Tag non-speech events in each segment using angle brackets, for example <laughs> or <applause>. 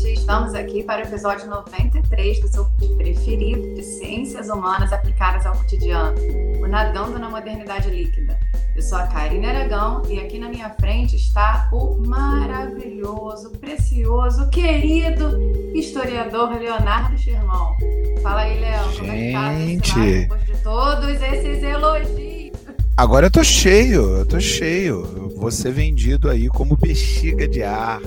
gente. Estamos aqui para o episódio 93 do seu preferido de Ciências Humanas Aplicadas ao Cotidiano, o Nadando na Modernidade Líquida. Eu sou a Karine Aragão e aqui na minha frente está o maravilhoso, precioso, querido historiador Leonardo Sherman. Fala aí, Léo, como é que tá? Gente. Depois de todos esses elogios. Agora eu tô cheio, eu tô cheio. Eu vou ser vendido aí como bexiga de ar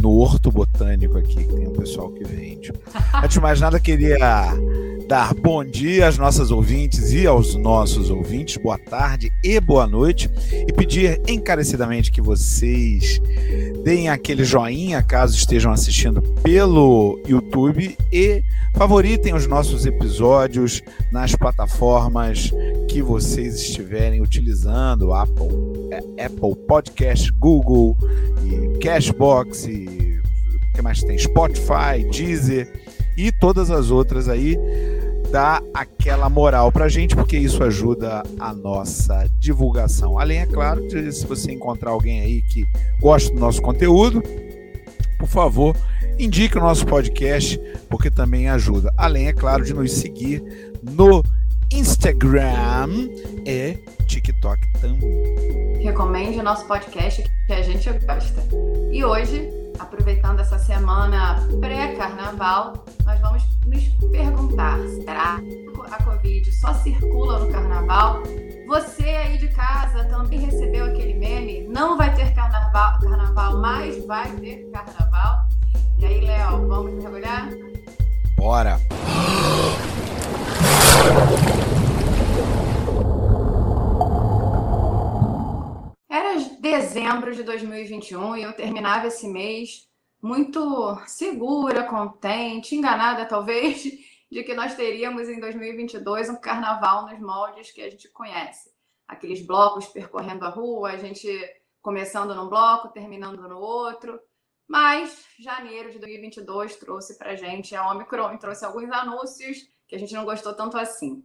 no Horto Botânico aqui, que tem um pessoal que vende. Antes de mais nada, queria dar bom dia às nossas ouvintes e aos nossos ouvintes, boa tarde e boa noite, e pedir encarecidamente que vocês deem aquele joinha caso estejam assistindo pelo YouTube e favoritem os nossos episódios nas plataformas que vocês estiverem utilizando, Apple, é, Apple Podcast, Google e Cashbox e o que mais tem? Spotify, Deezer e todas as outras aí. Dá aquela moral pra gente, porque isso ajuda a nossa divulgação. Além, é claro, de se você encontrar alguém aí que gosta do nosso conteúdo, por favor, indique o nosso podcast, porque também ajuda. Além, é claro, de nos seguir no Instagram e TikTok também. Recomende o nosso podcast que a gente gosta. E hoje, aproveitando essa semana pré-carnaval, nós vamos nos perguntar: será que a Covid só circula no carnaval? Você aí de casa também recebeu aquele meme? Não vai ter carnaval, carnaval mas vai ter carnaval? E aí, Léo, vamos mergulhar? Bora! Era dezembro de 2021 e eu terminava esse mês muito segura, contente, enganada talvez, <laughs> de que nós teríamos em 2022 um carnaval nos moldes que a gente conhece. Aqueles blocos percorrendo a rua, a gente começando num bloco, terminando no outro. Mas janeiro de 2022 trouxe para gente a Omicron trouxe alguns anúncios que a gente não gostou tanto assim.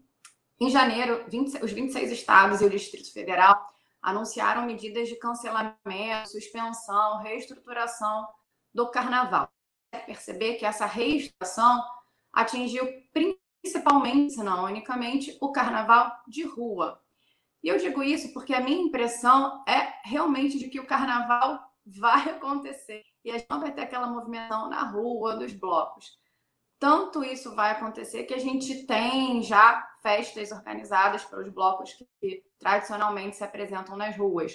Em janeiro, 20, os 26 estados e o Distrito Federal anunciaram medidas de cancelamento, suspensão, reestruturação do carnaval. Perceber que essa reestruturação atingiu principalmente, se não unicamente, o carnaval de rua. E eu digo isso porque a minha impressão é realmente de que o carnaval vai acontecer e a gente não vai ter aquela movimentação na rua dos blocos. Tanto isso vai acontecer que a gente tem já festas organizadas pelos blocos que, que tradicionalmente se apresentam nas ruas.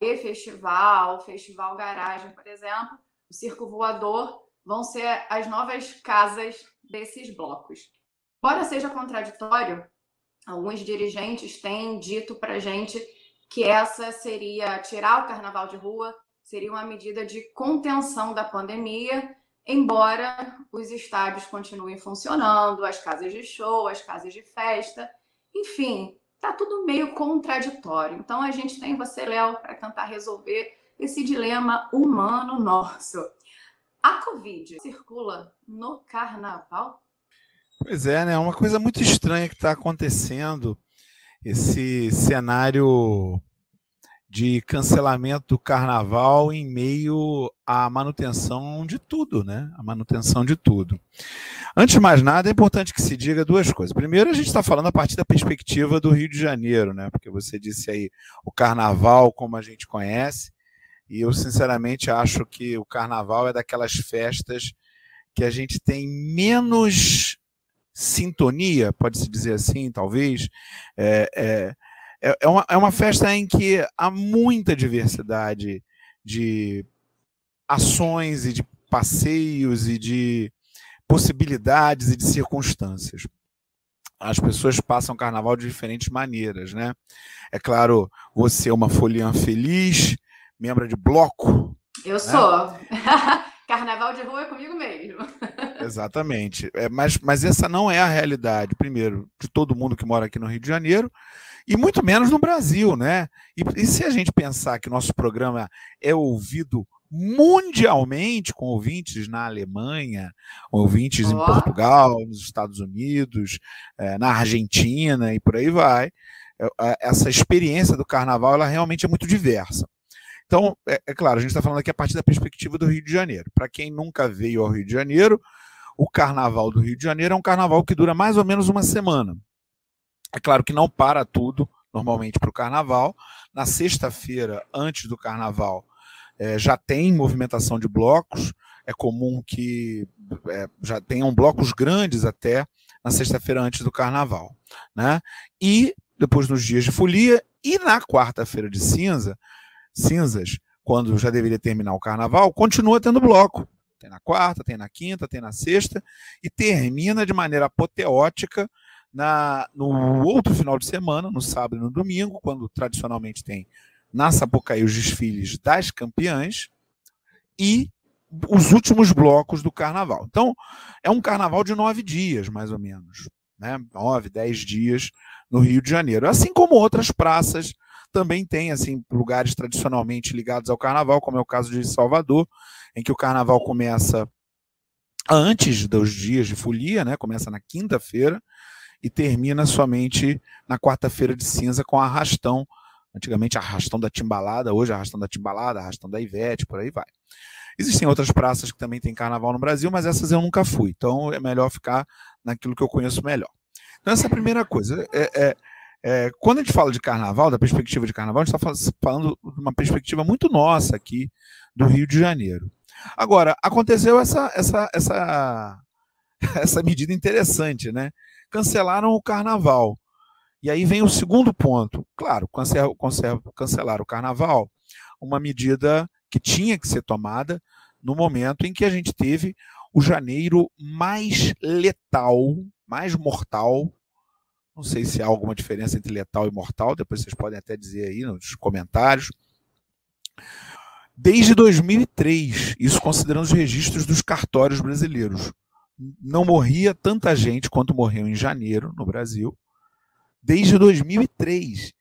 E festival, festival garagem, por exemplo, o circo voador vão ser as novas casas desses blocos. Embora seja contraditório, alguns dirigentes têm dito para gente que essa seria tirar o carnaval de rua, seria uma medida de contenção da pandemia embora os estádios continuem funcionando, as casas de show, as casas de festa, enfim, tá tudo meio contraditório. Então a gente tem você, Léo, para tentar resolver esse dilema humano nosso. A Covid circula no carnaval? Pois é, né? É uma coisa muito estranha que está acontecendo. Esse cenário de cancelamento do carnaval em meio à manutenção de tudo, né? A manutenção de tudo. Antes de mais nada, é importante que se diga duas coisas. Primeiro, a gente está falando a partir da perspectiva do Rio de Janeiro, né? Porque você disse aí o carnaval como a gente conhece, e eu sinceramente acho que o carnaval é daquelas festas que a gente tem menos sintonia, pode-se dizer assim, talvez. É, é, é, é, uma, é uma festa em que há muita diversidade de ações e de passeios e de possibilidades e de circunstâncias. As pessoas passam o carnaval de diferentes maneiras, né? É claro, você é uma foliã feliz, membro de bloco. Eu né? sou. <laughs> Carnaval de rua é comigo mesmo. <laughs> Exatamente. É, mas, mas essa não é a realidade, primeiro, de todo mundo que mora aqui no Rio de Janeiro, e muito menos no Brasil, né? E, e se a gente pensar que nosso programa é ouvido mundialmente com ouvintes na Alemanha, ouvintes oh. em Portugal, nos Estados Unidos, é, na Argentina e por aí vai. É, essa experiência do carnaval ela realmente é muito diversa. Então, é, é claro, a gente está falando aqui a partir da perspectiva do Rio de Janeiro. Para quem nunca veio ao Rio de Janeiro, o carnaval do Rio de Janeiro é um carnaval que dura mais ou menos uma semana. É claro que não para tudo, normalmente, para o carnaval. Na sexta-feira, antes do carnaval, é, já tem movimentação de blocos. É comum que é, já tenham blocos grandes até na sexta-feira antes do carnaval. Né? E depois nos dias de folia e na quarta-feira de cinza, cinzas, quando já deveria terminar o carnaval, continua tendo bloco. Tem na quarta, tem na quinta, tem na sexta, e termina de maneira apoteótica na, no outro final de semana, no sábado e no domingo, quando tradicionalmente tem na Sapucaí os desfiles das campeãs e os últimos blocos do carnaval. Então, é um carnaval de nove dias, mais ou menos. Né? Nove, dez dias no Rio de Janeiro. Assim como outras praças também tem assim lugares tradicionalmente ligados ao carnaval, como é o caso de Salvador, em que o carnaval começa antes dos dias de folia, né? Começa na quinta-feira e termina somente na quarta-feira de cinza com arrastão. Antigamente arrastão da Timbalada, hoje arrastão da Timbalada, arrastão da Ivete, por aí vai. Existem outras praças que também têm carnaval no Brasil, mas essas eu nunca fui. Então é melhor ficar naquilo que eu conheço melhor. Então essa é a primeira coisa. É, é, é, quando a gente fala de carnaval, da perspectiva de carnaval, a gente está falando de uma perspectiva muito nossa aqui do Rio de Janeiro. Agora, aconteceu essa, essa, essa, <laughs> essa medida interessante, né? Cancelaram o carnaval. E aí vem o segundo ponto. Claro, cancel, cancel, cancelaram o carnaval, uma medida que tinha que ser tomada no momento em que a gente teve o janeiro mais letal, mais mortal não sei se há alguma diferença entre letal e mortal, depois vocês podem até dizer aí nos comentários. Desde 2003, isso considerando os registros dos cartórios brasileiros. Não morria tanta gente quanto morreu em janeiro no Brasil, desde 2003.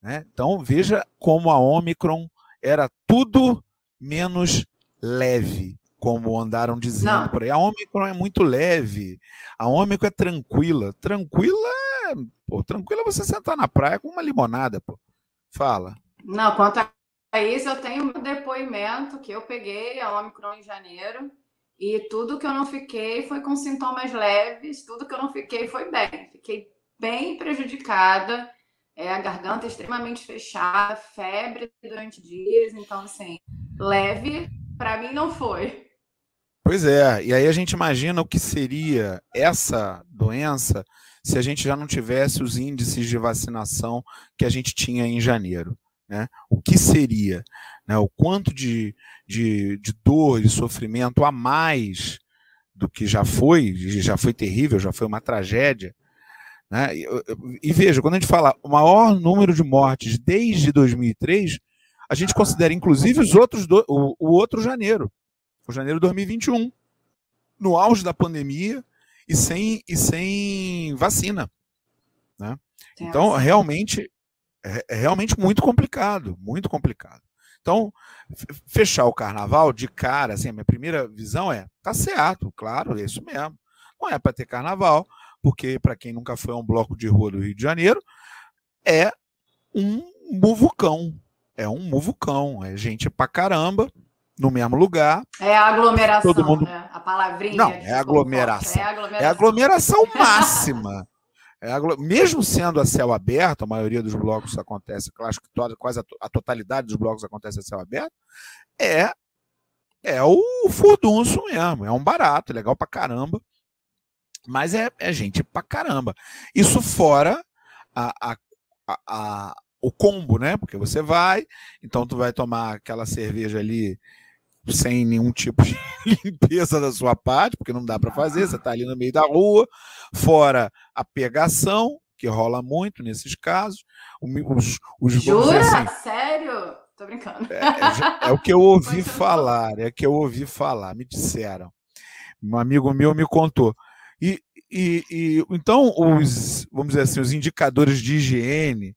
Né? Então veja como a Omicron era tudo menos leve, como andaram dizendo Não. por aí. A Omicron é muito leve, a Omicron é tranquila. Tranquila pô, tranquilo é você sentar na praia com uma limonada, pô. Fala. Não, quanto a isso, eu tenho um depoimento que eu peguei a Omicron em janeiro e tudo que eu não fiquei foi com sintomas leves, tudo que eu não fiquei foi bem. Fiquei bem prejudicada, é, a garganta extremamente fechada, febre durante dias, então, assim, leve, para mim não foi. Pois é, e aí a gente imagina o que seria essa doença se a gente já não tivesse os índices de vacinação que a gente tinha em janeiro. Né? O que seria? Né? O quanto de, de, de dor e sofrimento a mais do que já foi, já foi terrível, já foi uma tragédia. Né? E, e, veja, quando a gente fala o maior número de mortes desde 2003, a gente considera inclusive os outros do, o, o outro janeiro, o janeiro de 2021, no auge da pandemia, e sem, e sem vacina. Né? Então, realmente, é, é realmente muito complicado, muito complicado. Então, fechar o carnaval de cara, assim, a minha primeira visão é, tá certo, claro, é isso mesmo. Não é para ter carnaval, porque para quem nunca foi a um bloco de rua do Rio de Janeiro, é um muvucão, é um muvucão, é gente pra caramba, no mesmo lugar. É a aglomeração, todo mundo... né? a palavrinha. Não, é aglomeração. é aglomeração. É aglomeração máxima. É. Mesmo sendo a céu aberto, a maioria dos blocos acontece, acho que toda, quase a, a, totalidade dos blocos acontece a céu aberto, é, é o furdunço mesmo, é um barato, é legal pra caramba, mas é, é gente pra caramba. Isso fora a, a, a, o combo, né? Porque você vai, então tu vai tomar aquela cerveja ali sem nenhum tipo de <laughs> limpeza da sua parte, porque não dá para fazer, você está ali no meio da rua, fora a pegação, que rola muito nesses casos. Os, os, Jura? Assim, Sério? Tô brincando. É, é, é, o que eu <laughs> ouvi falar, é o que eu ouvi falar, me disseram. Um amigo meu me contou. E, e, e então, os, vamos dizer assim, os indicadores de higiene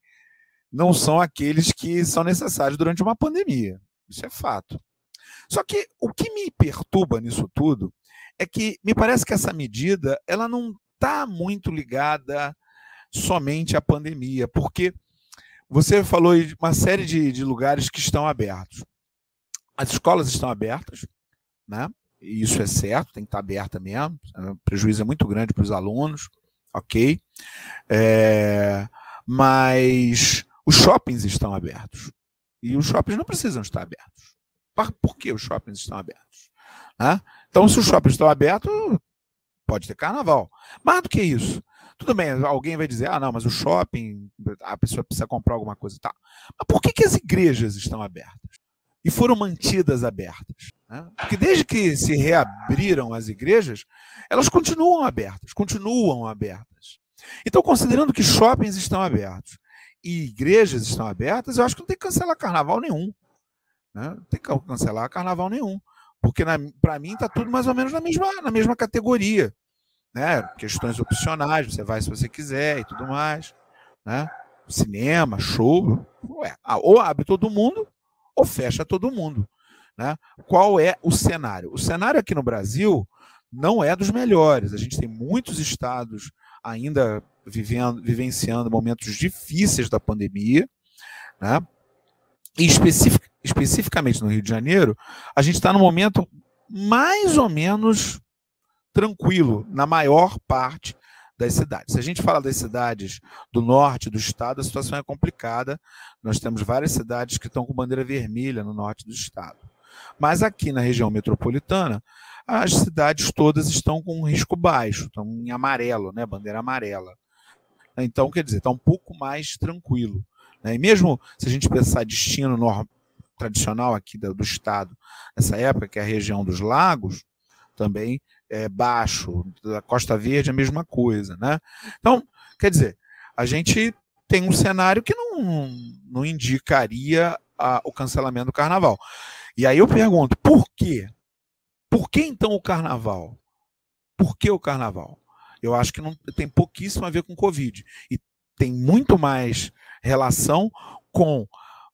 não são aqueles que são necessários durante uma pandemia. Isso é fato. Só que o que me perturba nisso tudo é que me parece que essa medida ela não está muito ligada somente à pandemia, porque você falou de uma série de, de lugares que estão abertos. As escolas estão abertas, né? E isso é certo, tem que estar aberta mesmo. O prejuízo é muito grande para os alunos, ok? É, mas os shoppings estão abertos. E os shoppings não precisam estar abertos. Por que os shoppings estão abertos? Né? Então, se os shoppings estão abertos, pode ter carnaval. Mais do que isso. Tudo bem, alguém vai dizer, ah, não, mas o shopping, a pessoa precisa comprar alguma coisa e tal. Mas por que, que as igrejas estão abertas? E foram mantidas abertas? Né? Porque desde que se reabriram as igrejas, elas continuam abertas, continuam abertas. Então, considerando que shoppings estão abertos e igrejas estão abertas, eu acho que não tem que cancelar carnaval nenhum. Né? Não tem que cancelar carnaval nenhum. Porque, para mim, está tudo mais ou menos na mesma, na mesma categoria. Né? Questões opcionais, você vai se você quiser e tudo mais. Né? Cinema, show. Ué, ou abre todo mundo, ou fecha todo mundo. Né? Qual é o cenário? O cenário aqui no Brasil não é dos melhores. A gente tem muitos estados ainda vivendo, vivenciando momentos difíceis da pandemia, né? E especific, especificamente no Rio de Janeiro, a gente está no momento mais ou menos tranquilo na maior parte das cidades. Se a gente fala das cidades do norte do estado, a situação é complicada. Nós temos várias cidades que estão com bandeira vermelha no norte do estado. Mas aqui na região metropolitana, as cidades todas estão com risco baixo, estão em amarelo, né, bandeira amarela. Então, quer dizer, está um pouco mais tranquilo. Né? E mesmo se a gente pensar destino tradicional aqui do, do estado, nessa época, que é a região dos lagos, também é baixo, da Costa Verde a mesma coisa. Né? Então, quer dizer, a gente tem um cenário que não, não indicaria a, o cancelamento do carnaval. E aí eu pergunto, por quê? Por que então o carnaval? Por que o carnaval? Eu acho que não tem pouquíssimo a ver com Covid. E tem muito mais relação com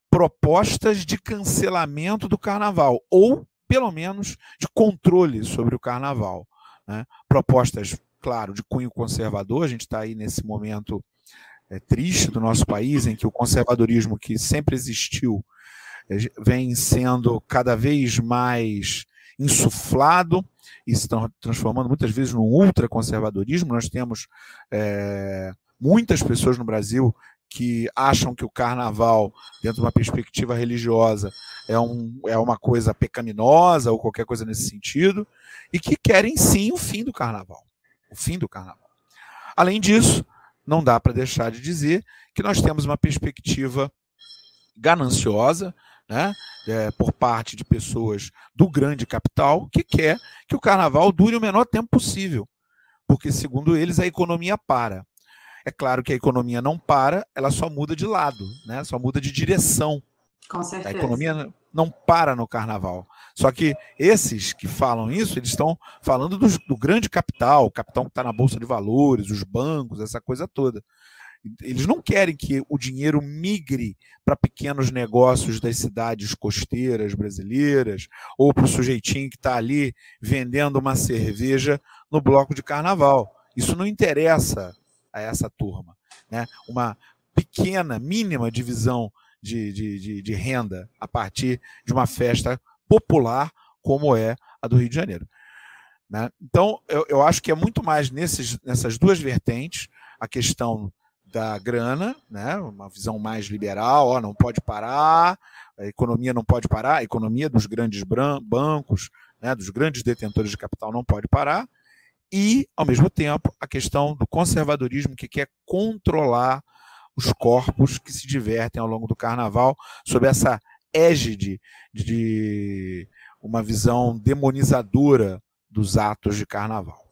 propostas de cancelamento do carnaval, ou pelo menos de controle sobre o carnaval. Né? Propostas, claro, de cunho conservador, a gente está aí nesse momento é, triste do nosso país, em que o conservadorismo que sempre existiu é, vem sendo cada vez mais insuflado e se transformando muitas vezes num ultraconservadorismo. Nós temos é, muitas pessoas no Brasil que acham que o carnaval, dentro de uma perspectiva religiosa, é, um, é uma coisa pecaminosa ou qualquer coisa nesse sentido, e que querem sim o fim do carnaval. O fim do carnaval. Além disso, não dá para deixar de dizer que nós temos uma perspectiva gananciosa né, é, por parte de pessoas do grande capital que quer que o carnaval dure o menor tempo possível, porque, segundo eles, a economia para. É claro que a economia não para, ela só muda de lado, né, só muda de direção. Com certeza. A economia não para no carnaval. Só que esses que falam isso, eles estão falando do, do grande capital, o capital que está na Bolsa de Valores, os bancos, essa coisa toda. Eles não querem que o dinheiro migre para pequenos negócios das cidades costeiras brasileiras ou para o sujeitinho que está ali vendendo uma cerveja no bloco de carnaval. Isso não interessa a essa turma. Né? Uma pequena, mínima divisão de, de, de, de renda a partir de uma festa popular como é a do Rio de Janeiro. Né? Então, eu, eu acho que é muito mais nesses, nessas duas vertentes a questão da grana, né? uma visão mais liberal, ó, não pode parar, a economia não pode parar, a economia dos grandes bancos, né? dos grandes detentores de capital não pode parar, e, ao mesmo tempo, a questão do conservadorismo que quer controlar os corpos que se divertem ao longo do carnaval sob essa égide de uma visão demonizadora dos atos de carnaval.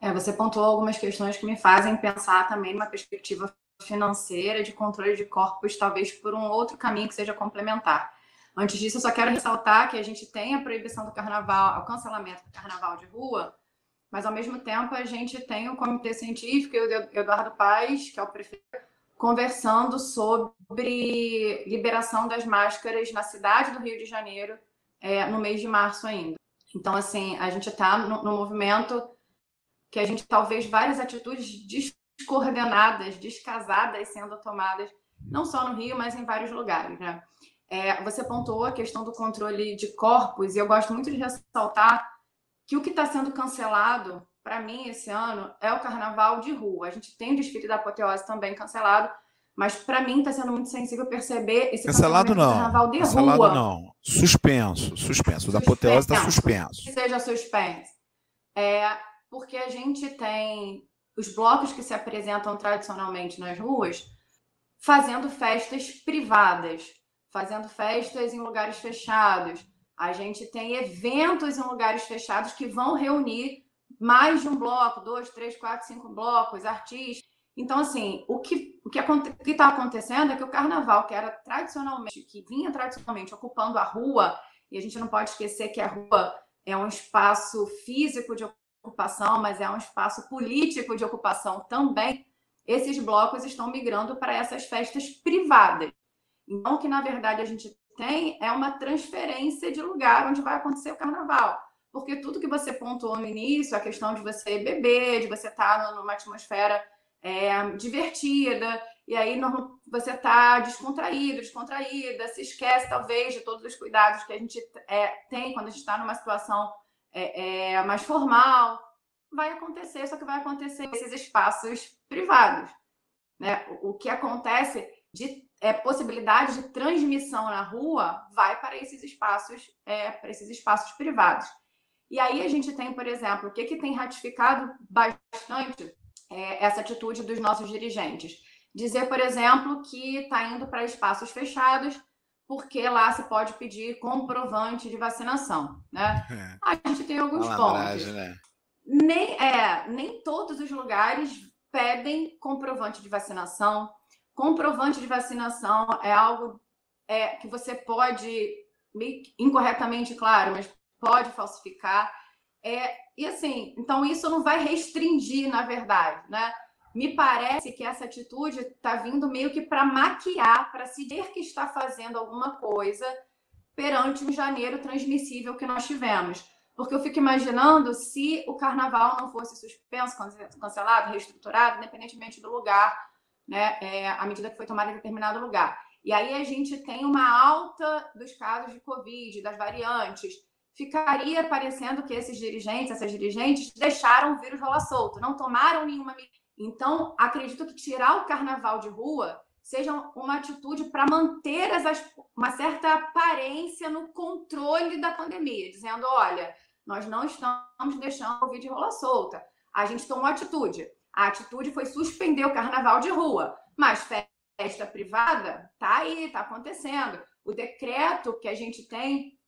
É, você pontuou algumas questões que me fazem pensar também numa perspectiva financeira de controle de corpos, talvez por um outro caminho que seja complementar. Antes disso, eu só quero ressaltar que a gente tem a proibição do carnaval, o cancelamento do carnaval de rua, mas ao mesmo tempo a gente tem o comitê científico e o Eduardo Paes, que é o prefeito, conversando sobre liberação das máscaras na cidade do Rio de Janeiro é, no mês de março ainda. Então, assim, a gente está no, no movimento que a gente talvez várias atitudes descoordenadas, descasadas sendo tomadas não só no Rio, mas em vários lugares, né? É, você pontuou a questão do controle de corpos, e eu gosto muito de ressaltar que o que está sendo cancelado, para mim, esse ano, é o carnaval de rua. A gente tem o desfile da apoteose também cancelado, mas para mim está sendo muito sensível perceber esse cancelado não. carnaval de cancelado rua. não. Suspenso, suspenso. O da apoteose está suspenso. Que seja suspenso. É, porque a gente tem os blocos que se apresentam tradicionalmente nas ruas fazendo festas privadas fazendo festas em lugares fechados. A gente tem eventos em lugares fechados que vão reunir mais de um bloco, dois, três, quatro, cinco blocos, artistas. Então, assim, o que o que está acontecendo é que o carnaval, que era tradicionalmente, que vinha tradicionalmente ocupando a rua, e a gente não pode esquecer que a rua é um espaço físico de ocupação, mas é um espaço político de ocupação também. Esses blocos estão migrando para essas festas privadas. Então, o que na verdade a gente tem é uma transferência de lugar onde vai acontecer o carnaval. Porque tudo que você pontuou no início, a questão de você beber, de você estar tá numa atmosfera é, divertida, e aí você está descontraído, descontraída, se esquece talvez de todos os cuidados que a gente é, tem quando a gente está numa situação é, é, mais formal. Vai acontecer, só que vai acontecer nesses espaços privados. Né? O que acontece de é, possibilidade de transmissão na rua vai para esses espaços, é, para esses espaços privados. E aí a gente tem, por exemplo, o que, que tem ratificado bastante é, essa atitude dos nossos dirigentes. Dizer, por exemplo, que está indo para espaços fechados porque lá se pode pedir comprovante de vacinação, né? É. A gente tem alguns pontos. Né? Nem, é, nem todos os lugares pedem comprovante de vacinação, comprovante de vacinação é algo é, que você pode, incorretamente, claro, mas pode falsificar. É, e assim, então isso não vai restringir, na verdade, né? Me parece que essa atitude está vindo meio que para maquiar, para se dizer que está fazendo alguma coisa perante um janeiro transmissível que nós tivemos. Porque eu fico imaginando se o carnaval não fosse suspenso, cancelado, reestruturado, independentemente do lugar, né, é, à medida que foi tomada em determinado lugar. E aí a gente tem uma alta dos casos de Covid, das variantes. Ficaria parecendo que esses dirigentes, essas dirigentes, deixaram o vírus rolar solto, não tomaram nenhuma medida. Então, acredito que tirar o carnaval de rua seja uma atitude para manter as, uma certa aparência no controle da pandemia, dizendo: olha, nós não estamos deixando o Covid rolar solta. A gente tomou atitude. A atitude foi suspender o carnaval de rua, mas festa privada tá aí, tá acontecendo. O decreto que a gente tem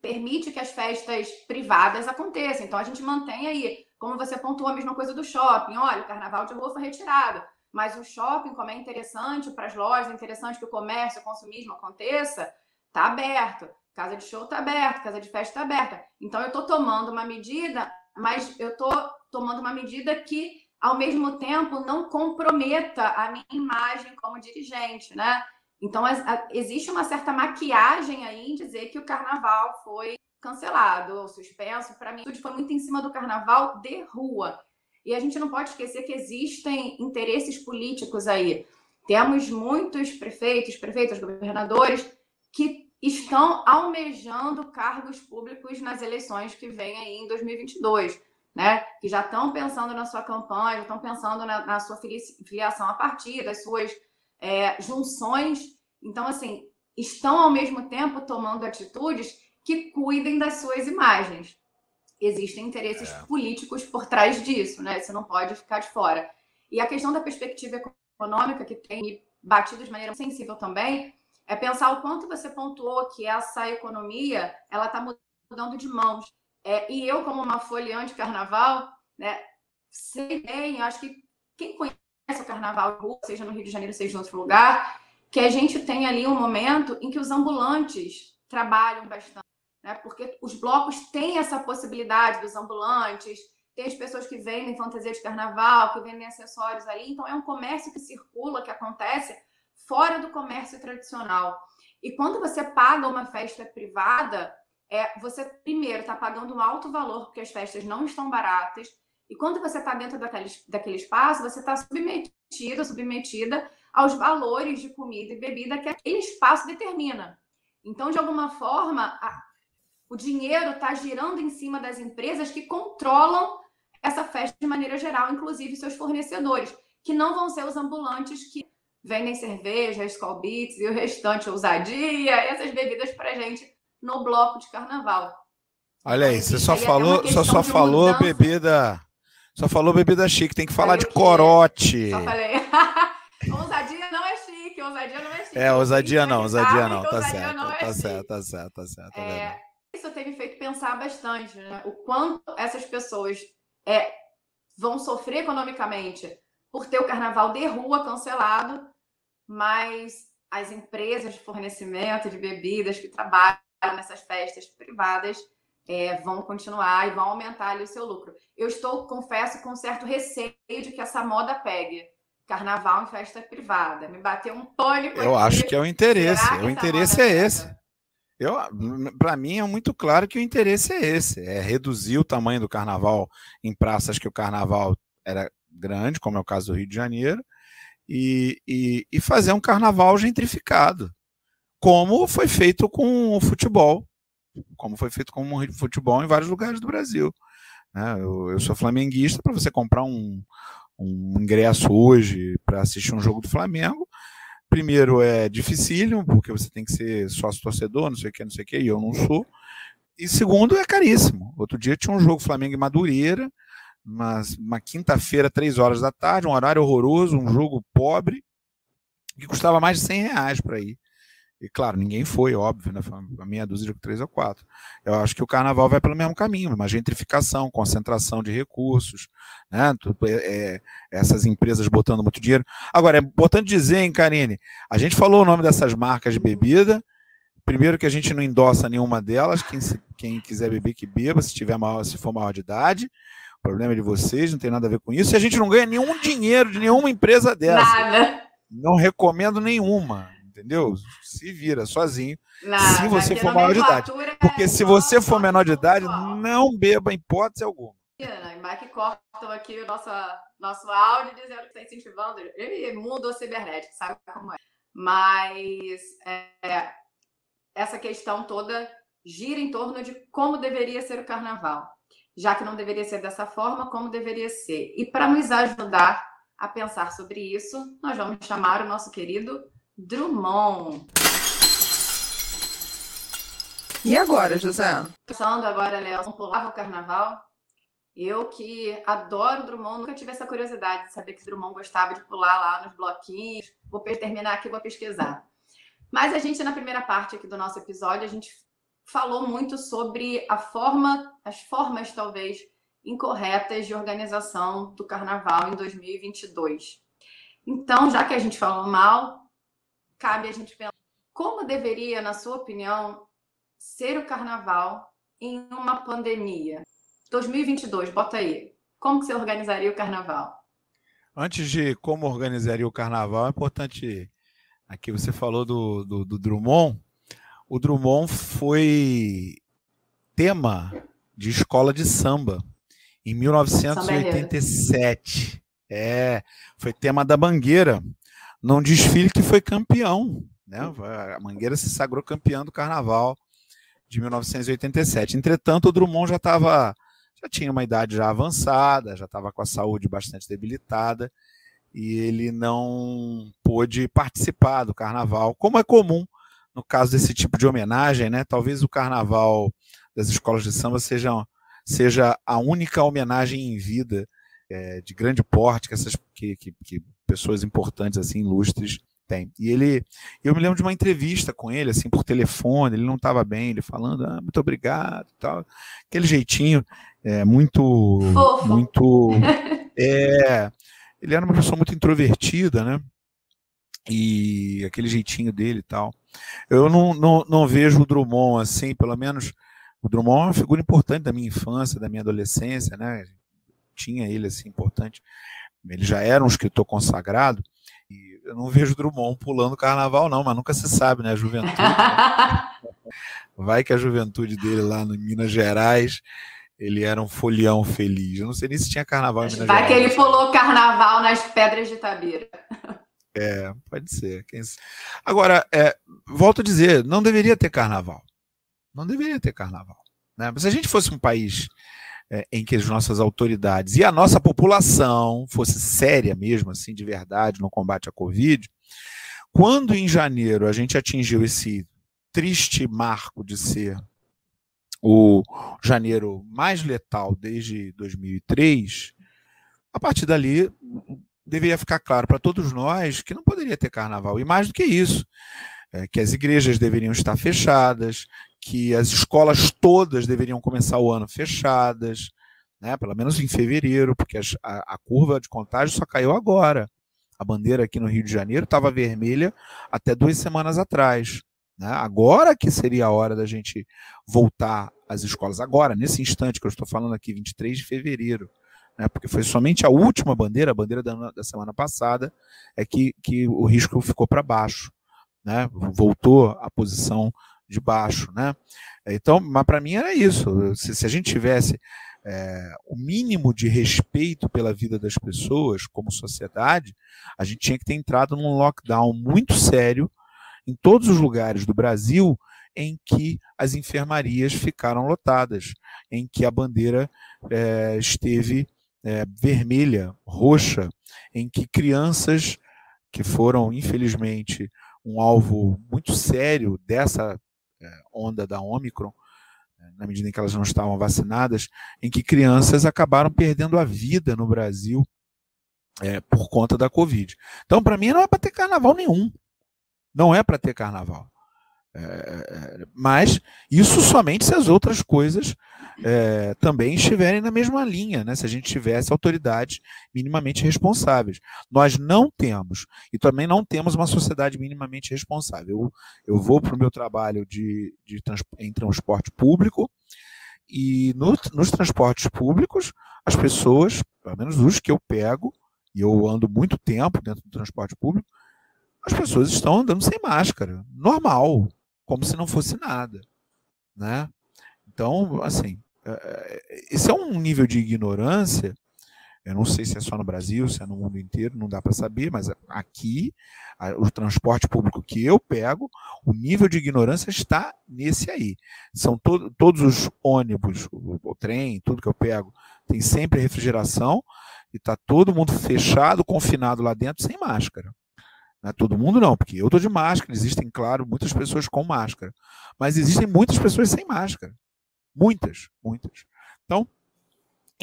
permite que as festas privadas aconteçam. Então a gente mantém aí, como você pontuou a mesma coisa do shopping. Olha, o carnaval de rua foi retirado, mas o shopping, como é interessante para as lojas, é interessante que o comércio, o consumismo aconteça, tá aberto. Casa de show tá aberta, casa de festa tá aberta. Então eu estou tomando uma medida, mas eu estou tomando uma medida que ao mesmo tempo não comprometa a minha imagem como dirigente, né? Então existe uma certa maquiagem aí em dizer que o carnaval foi cancelado ou suspenso. Para mim, tudo foi muito em cima do carnaval de rua. E a gente não pode esquecer que existem interesses políticos aí. Temos muitos prefeitos, prefeitas, governadores que estão almejando cargos públicos nas eleições que vem aí em 2022 né? Que já estão pensando na sua campanha, estão pensando na, na, sua filiação a partir das suas é, junções. Então, assim, estão ao mesmo tempo tomando atitudes que cuidem das suas imagens. Existem interesses é. políticos por trás disso, né? Você não pode ficar de fora. E a questão da perspectiva econômica, que tem me batido de maneira sensível também, é pensar o quanto você pontuou que essa economia ela está mudando de mãos. É, e eu, como uma folheante carnaval, né, sei bem, acho que quem conhece o carnaval seja no Rio de Janeiro, seja em outro lugar, que a gente tem ali um momento em que os ambulantes trabalham bastante, né? Porque os blocos têm essa possibilidade dos ambulantes, tem as pessoas que vendem fantasia de carnaval, que vendem acessórios ali, então é um comércio que circula, que acontece fora do comércio tradicional. E quando você paga uma festa privada, é você primeiro está pagando um alto valor porque as festas não estão baratas e quando você está dentro daquele, daquele espaço você está submetido, submetida aos valores de comida e bebida que aquele espaço determina. Então, de alguma forma, a, o dinheiro está girando em cima das empresas que controlam essa festa de maneira geral, inclusive seus fornecedores, que não vão ser os ambulantes que vendem cerveja, Skull Beats e o restante, ousadia, essas bebidas para gente no bloco de carnaval. Olha aí, você só falou, só, só falou mudança. bebida, só falou bebida chique, tem que falar de corote. Só falei. <laughs> ousadia não é chique, ousadia não é chique. É, ousadia não, ousadia não, tá certo, é tá certo, tá certo, tá certo, é, isso tem me feito pensar bastante, né? O quanto essas pessoas é, vão sofrer economicamente por ter o carnaval de rua cancelado, mas as empresas de fornecimento de bebidas que trabalham nessas festas privadas é, vão continuar e vão aumentar ali o seu lucro. Eu estou, confesso, com certo receio de que essa moda pegue. Carnaval em festa privada. Me bateu um pânico. Eu aqui. acho que é o interesse. O interesse é esse. Eu, para mim é muito claro que o interesse é esse, é reduzir o tamanho do carnaval em praças que o carnaval era grande, como é o caso do Rio de Janeiro, e, e, e fazer um carnaval gentrificado, como foi feito com o futebol, como foi feito com o futebol em vários lugares do Brasil. Né? Eu, eu, sou flamenguista, para você comprar um, um ingresso hoje para assistir um jogo do Flamengo, primeiro é dificílimo, porque você tem que ser sócio torcedor, não sei o que, não sei o que, e eu não sou. E segundo, é caríssimo. Outro dia tinha um jogo Flamengo e Madureira, uma, uma quinta-feira, três horas da tarde, um horário horroroso, um jogo pobre, que custava mais de 100 reais para ir. E claro, ninguém foi, óbvio, né? Foi uma meia dúzia de três ou quatro. Eu acho que o carnaval vai pelo mesmo caminho, uma gentrificação, concentração de recursos, né? É, é, essas empresas botando muito dinheiro. Agora, é importante dizer, hein, Karine? A gente falou o nome dessas marcas de bebida. Primeiro que a gente não endossa nenhuma delas. Quem, quem quiser beber, que beba, se, tiver maior, se for maior de idade. O problema é de vocês, não tem nada a ver com isso. E a gente não ganha nenhum dinheiro de nenhuma empresa dessa. Nada. Não recomendo nenhuma entendeu? Se vira sozinho. Não, se você for maior de idade. Porque é se você for menor de idade, não beba em hipótese alguma. Mike cortam aqui o nosso, nosso áudio dizendo que está incentivando. Ele mundo cibernético, sabe como é. Mas é, essa questão toda gira em torno de como deveria ser o carnaval. Já que não deveria ser dessa forma, como deveria ser. E para nos ajudar a pensar sobre isso, nós vamos chamar o nosso querido Drummond. E agora, José? Pensando agora, Léo, pulava o carnaval. Eu que adoro Drummond, nunca tive essa curiosidade de saber que Drummond gostava de pular lá nos bloquinhos. Vou terminar aqui, vou pesquisar. Mas a gente, na primeira parte aqui do nosso episódio, a gente falou muito sobre a forma, as formas talvez incorretas de organização do carnaval em 2022. Então, já que a gente falou mal, cabe a gente pensar como deveria, na sua opinião, ser o carnaval em uma pandemia? 2022, bota aí. Como que você organizaria o carnaval? Antes de como organizaria o carnaval, é importante. Aqui você falou do, do, do Drummond. O Drummond foi tema de escola de samba em 1987. É, foi tema da Mangueira num desfile que foi campeão. Né? A Mangueira se sagrou campeão do carnaval de 1987. Entretanto, o Drummond já estava. Já tinha uma idade já avançada, já estava com a saúde bastante debilitada e ele não pôde participar do carnaval, como é comum no caso desse tipo de homenagem, né? Talvez o carnaval das escolas de samba seja, seja a única homenagem em vida é, de grande porte que essas que, que, que pessoas importantes, assim, ilustres, têm. E ele, eu me lembro de uma entrevista com ele, assim, por telefone, ele não estava bem, ele falando, ah, muito obrigado, tal, aquele jeitinho, é, muito, Fofo. muito, <laughs> é, ele era uma pessoa muito introvertida, né, e aquele jeitinho dele e tal. Eu não, não, não vejo o Drummond assim, pelo menos o Drummond é uma figura importante da minha infância, da minha adolescência, né? Tinha ele assim importante. Ele já era um escritor consagrado, e eu não vejo Drummond pulando carnaval, não, mas nunca se sabe, né? A juventude. Né? <laughs> Vai que a juventude dele lá no Minas Gerais, ele era um folião feliz. Eu não sei nem se tinha carnaval em Minas Vai Gerais. que ele pulou carnaval nas pedras de Tabira. É, pode ser. Agora, é, volto a dizer, não deveria ter carnaval. Não deveria ter carnaval. Né? Mas se a gente fosse um país é, em que as nossas autoridades e a nossa população fosse séria mesmo, assim, de verdade, no combate à Covid, quando em janeiro a gente atingiu esse triste marco de ser o janeiro mais letal desde 2003, a partir dali deveria ficar claro para todos nós que não poderia ter carnaval. E mais do que isso, é, que as igrejas deveriam estar fechadas, que as escolas todas deveriam começar o ano fechadas, né, pelo menos em fevereiro, porque as, a, a curva de contágio só caiu agora. A bandeira aqui no Rio de Janeiro estava vermelha até duas semanas atrás. Né? Agora que seria a hora da gente voltar às escolas, agora, nesse instante que eu estou falando aqui, 23 de fevereiro, né? porque foi somente a última bandeira, a bandeira da, da semana passada, é que, que o risco ficou para baixo, né? voltou à posição de baixo. Né? Então, mas para mim era isso. Se, se a gente tivesse é, o mínimo de respeito pela vida das pessoas como sociedade, a gente tinha que ter entrado num lockdown muito sério em todos os lugares do Brasil em que as enfermarias ficaram lotadas, em que a bandeira é, esteve é, vermelha, roxa, em que crianças que foram, infelizmente, um alvo muito sério dessa é, onda da Omicron, é, na medida em que elas não estavam vacinadas, em que crianças acabaram perdendo a vida no Brasil é, por conta da Covid. Então, para mim, não é para ter carnaval nenhum. Não é para ter carnaval. É, mas isso somente se as outras coisas é, também estiverem na mesma linha, né? se a gente tivesse autoridades minimamente responsáveis. Nós não temos, e também não temos uma sociedade minimamente responsável. Eu, eu vou para o meu trabalho de, de trans, em transporte público, e no, nos transportes públicos, as pessoas, pelo menos os que eu pego, e eu ando muito tempo dentro do transporte público, as pessoas estão andando sem máscara, normal, como se não fosse nada, né? Então, assim, esse é um nível de ignorância. Eu não sei se é só no Brasil, se é no mundo inteiro, não dá para saber, mas aqui, o transporte público que eu pego, o nível de ignorância está nesse aí. São to todos os ônibus, o, o trem, tudo que eu pego, tem sempre refrigeração e está todo mundo fechado, confinado lá dentro, sem máscara. Não é todo mundo não, porque eu estou de máscara, existem, claro, muitas pessoas com máscara, mas existem muitas pessoas sem máscara. Muitas, muitas. Então,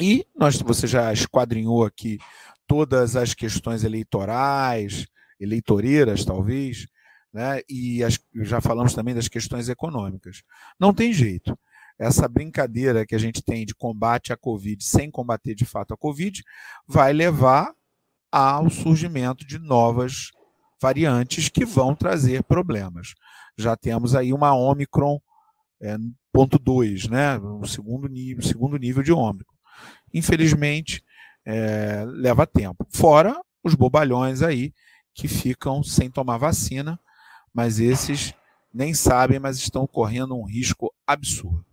e nós, você já esquadrinhou aqui todas as questões eleitorais, eleitoreiras, talvez, né? e as, já falamos também das questões econômicas. Não tem jeito. Essa brincadeira que a gente tem de combate à Covid sem combater de fato a Covid vai levar ao surgimento de novas variantes que vão trazer problemas. Já temos aí uma Omicron é, ponto 2, né? O segundo nível, segundo nível de Omicron. Infelizmente, é, leva tempo. Fora os bobalhões aí que ficam sem tomar vacina, mas esses nem sabem, mas estão correndo um risco absurdo.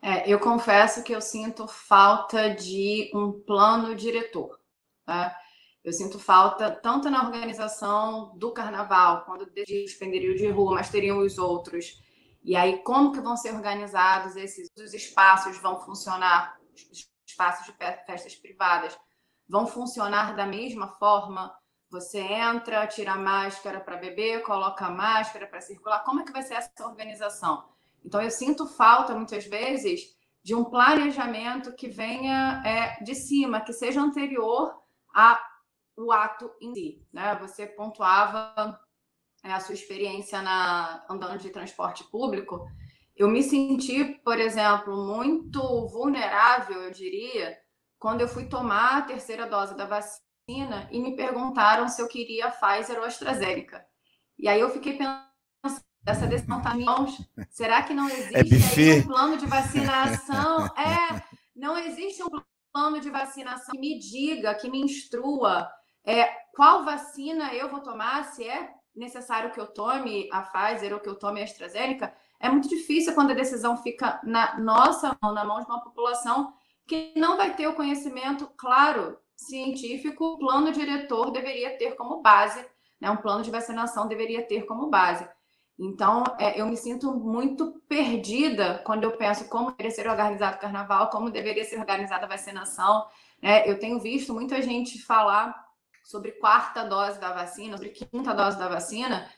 É, eu confesso que eu sinto falta de um plano diretor. Tá? Eu sinto falta tanto na organização do carnaval, quando suspenderiam de rua, mas teriam os outros. E aí, como que vão ser organizados esses os espaços vão funcionar, os espaços de festas privadas vão funcionar da mesma forma? Você entra, tira a máscara para beber, coloca a máscara para circular. Como é que vai ser essa organização? Então, eu sinto falta, muitas vezes, de um planejamento que venha é, de cima, que seja anterior a o ato em si. Né? Você pontuava a sua experiência na andando de transporte público. Eu me senti, por exemplo, muito vulnerável, eu diria, quando eu fui tomar a terceira dose da vacina e me perguntaram se eu queria Pfizer ou AstraZeneca. E aí eu fiquei pensando, essa decisão está em mãos. Será que não é existe é um plano de vacinação? É, não existe um plano de vacinação que me diga, que me instrua é, qual vacina eu vou tomar, se é necessário que eu tome a Pfizer ou que eu tome a AstraZeneca, é muito difícil quando a decisão fica na nossa mão, na mão de uma população que não vai ter o conhecimento claro científico, o plano diretor deveria ter como base né, um plano de vacinação deveria ter como base. Então, é, eu me sinto muito perdida quando eu penso como deveria ser organizado o carnaval, como deveria ser organizada a vacinação. Né? Eu tenho visto muita gente falar sobre quarta dose da vacina, sobre quinta dose da vacina,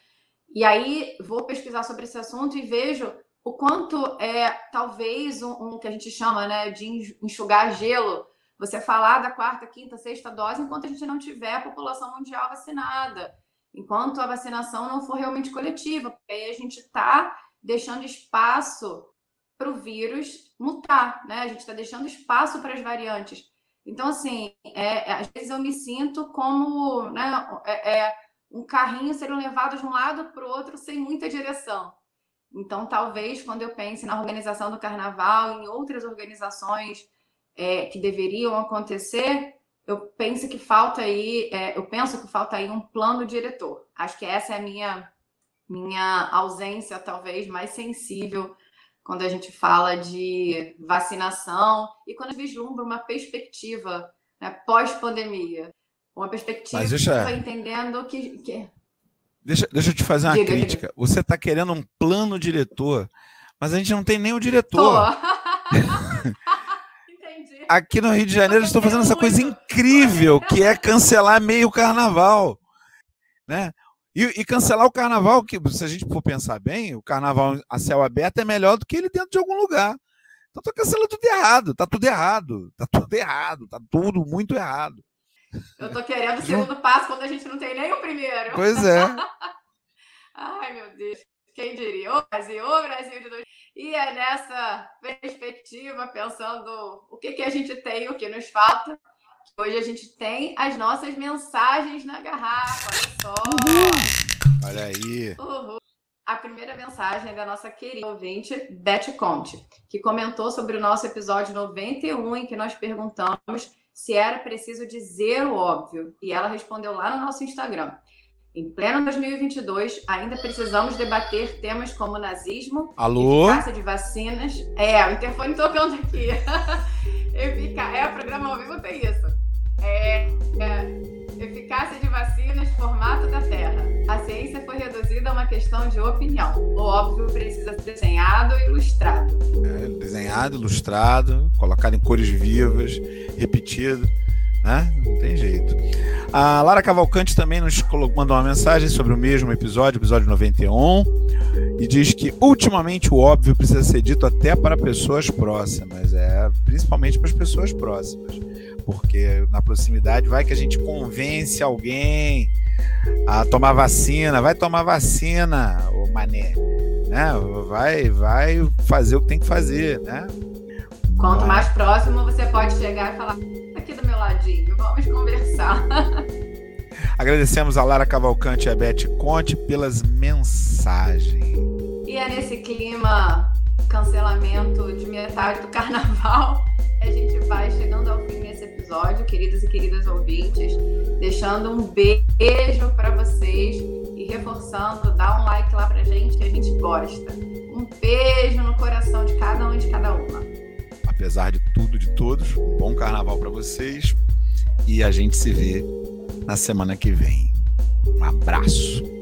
e aí vou pesquisar sobre esse assunto e vejo o quanto é talvez um, um que a gente chama né, de enxugar gelo, você falar da quarta, quinta, sexta dose enquanto a gente não tiver a população mundial vacinada enquanto a vacinação não for realmente coletiva, porque aí a gente está deixando espaço para o vírus mutar, né? A gente está deixando espaço para as variantes. Então, assim, é, é, às vezes eu me sinto como né, é, é um carrinho sendo levado de um lado para o outro sem muita direção. Então, talvez quando eu pense na organização do carnaval, em outras organizações é, que deveriam acontecer, eu penso que falta aí, é, eu penso que falta aí um plano diretor. Acho que essa é a minha minha ausência talvez mais sensível quando a gente fala de vacinação e quando vislumbra uma perspectiva né, pós-pandemia, uma perspectiva Mas deixa... entendendo que, que... Deixa, deixa eu te fazer uma diga, crítica. Diga. Você está querendo um plano diretor, mas a gente não tem nem o diretor. <laughs> <laughs> aqui no Rio de Janeiro estão fazendo essa coisa incrível que é cancelar meio carnaval, né? E, e, cancelar o carnaval, que se a gente for pensar bem, o carnaval a céu aberto é melhor do que ele dentro de algum lugar. Então tô cancelando tudo errado, tá tudo errado, tá tudo errado, tá tudo muito errado. Eu tô querendo o segundo passo quando a gente não tem nem o primeiro. Pois é. <laughs> Ai, meu Deus. Quem diria? Ô Brasil, ô Brasil de dois. E é nessa perspectiva, pensando o que, que a gente tem, o que nos falta. Hoje a gente tem as nossas mensagens na garrafa. Olha só. Olha aí. A primeira mensagem é da nossa querida ouvinte, Beth Conte, que comentou sobre o nosso episódio 91, em que nós perguntamos se era preciso dizer o óbvio. E ela respondeu lá no nosso Instagram. Em pleno 2022, ainda precisamos debater temas como nazismo, Alô? eficácia de vacinas. É, o interfone tocando aqui. <laughs> É, o programa ao vivo tem isso. É, é, eficácia de vacinas, formato da Terra. A ciência foi reduzida a uma questão de opinião. O óbvio precisa ser desenhado e ilustrado. É, desenhado, ilustrado, colocado em cores vivas, repetido né? Não tem jeito. A Lara Cavalcante também nos mandou uma mensagem sobre o mesmo episódio, episódio 91, e diz que ultimamente o óbvio precisa ser dito até para pessoas próximas, é, principalmente para as pessoas próximas, porque na proximidade vai que a gente convence alguém a tomar vacina, vai tomar vacina, o mané, né? Vai, vai fazer o que tem que fazer, né? Quanto mais próximo você pode chegar e falar aqui do meu ladinho, vamos conversar. <laughs> Agradecemos a Lara Cavalcante e a Beth Conte pelas mensagens. E é nesse clima cancelamento de metade do carnaval, a gente vai chegando ao fim desse episódio, queridos e queridas ouvintes, deixando um beijo para vocês e reforçando, dá um like lá pra gente que a gente gosta. Um beijo no coração de cada um e de cada uma apesar de tudo, de todos. Um bom carnaval para vocês e a gente se vê na semana que vem. Um abraço.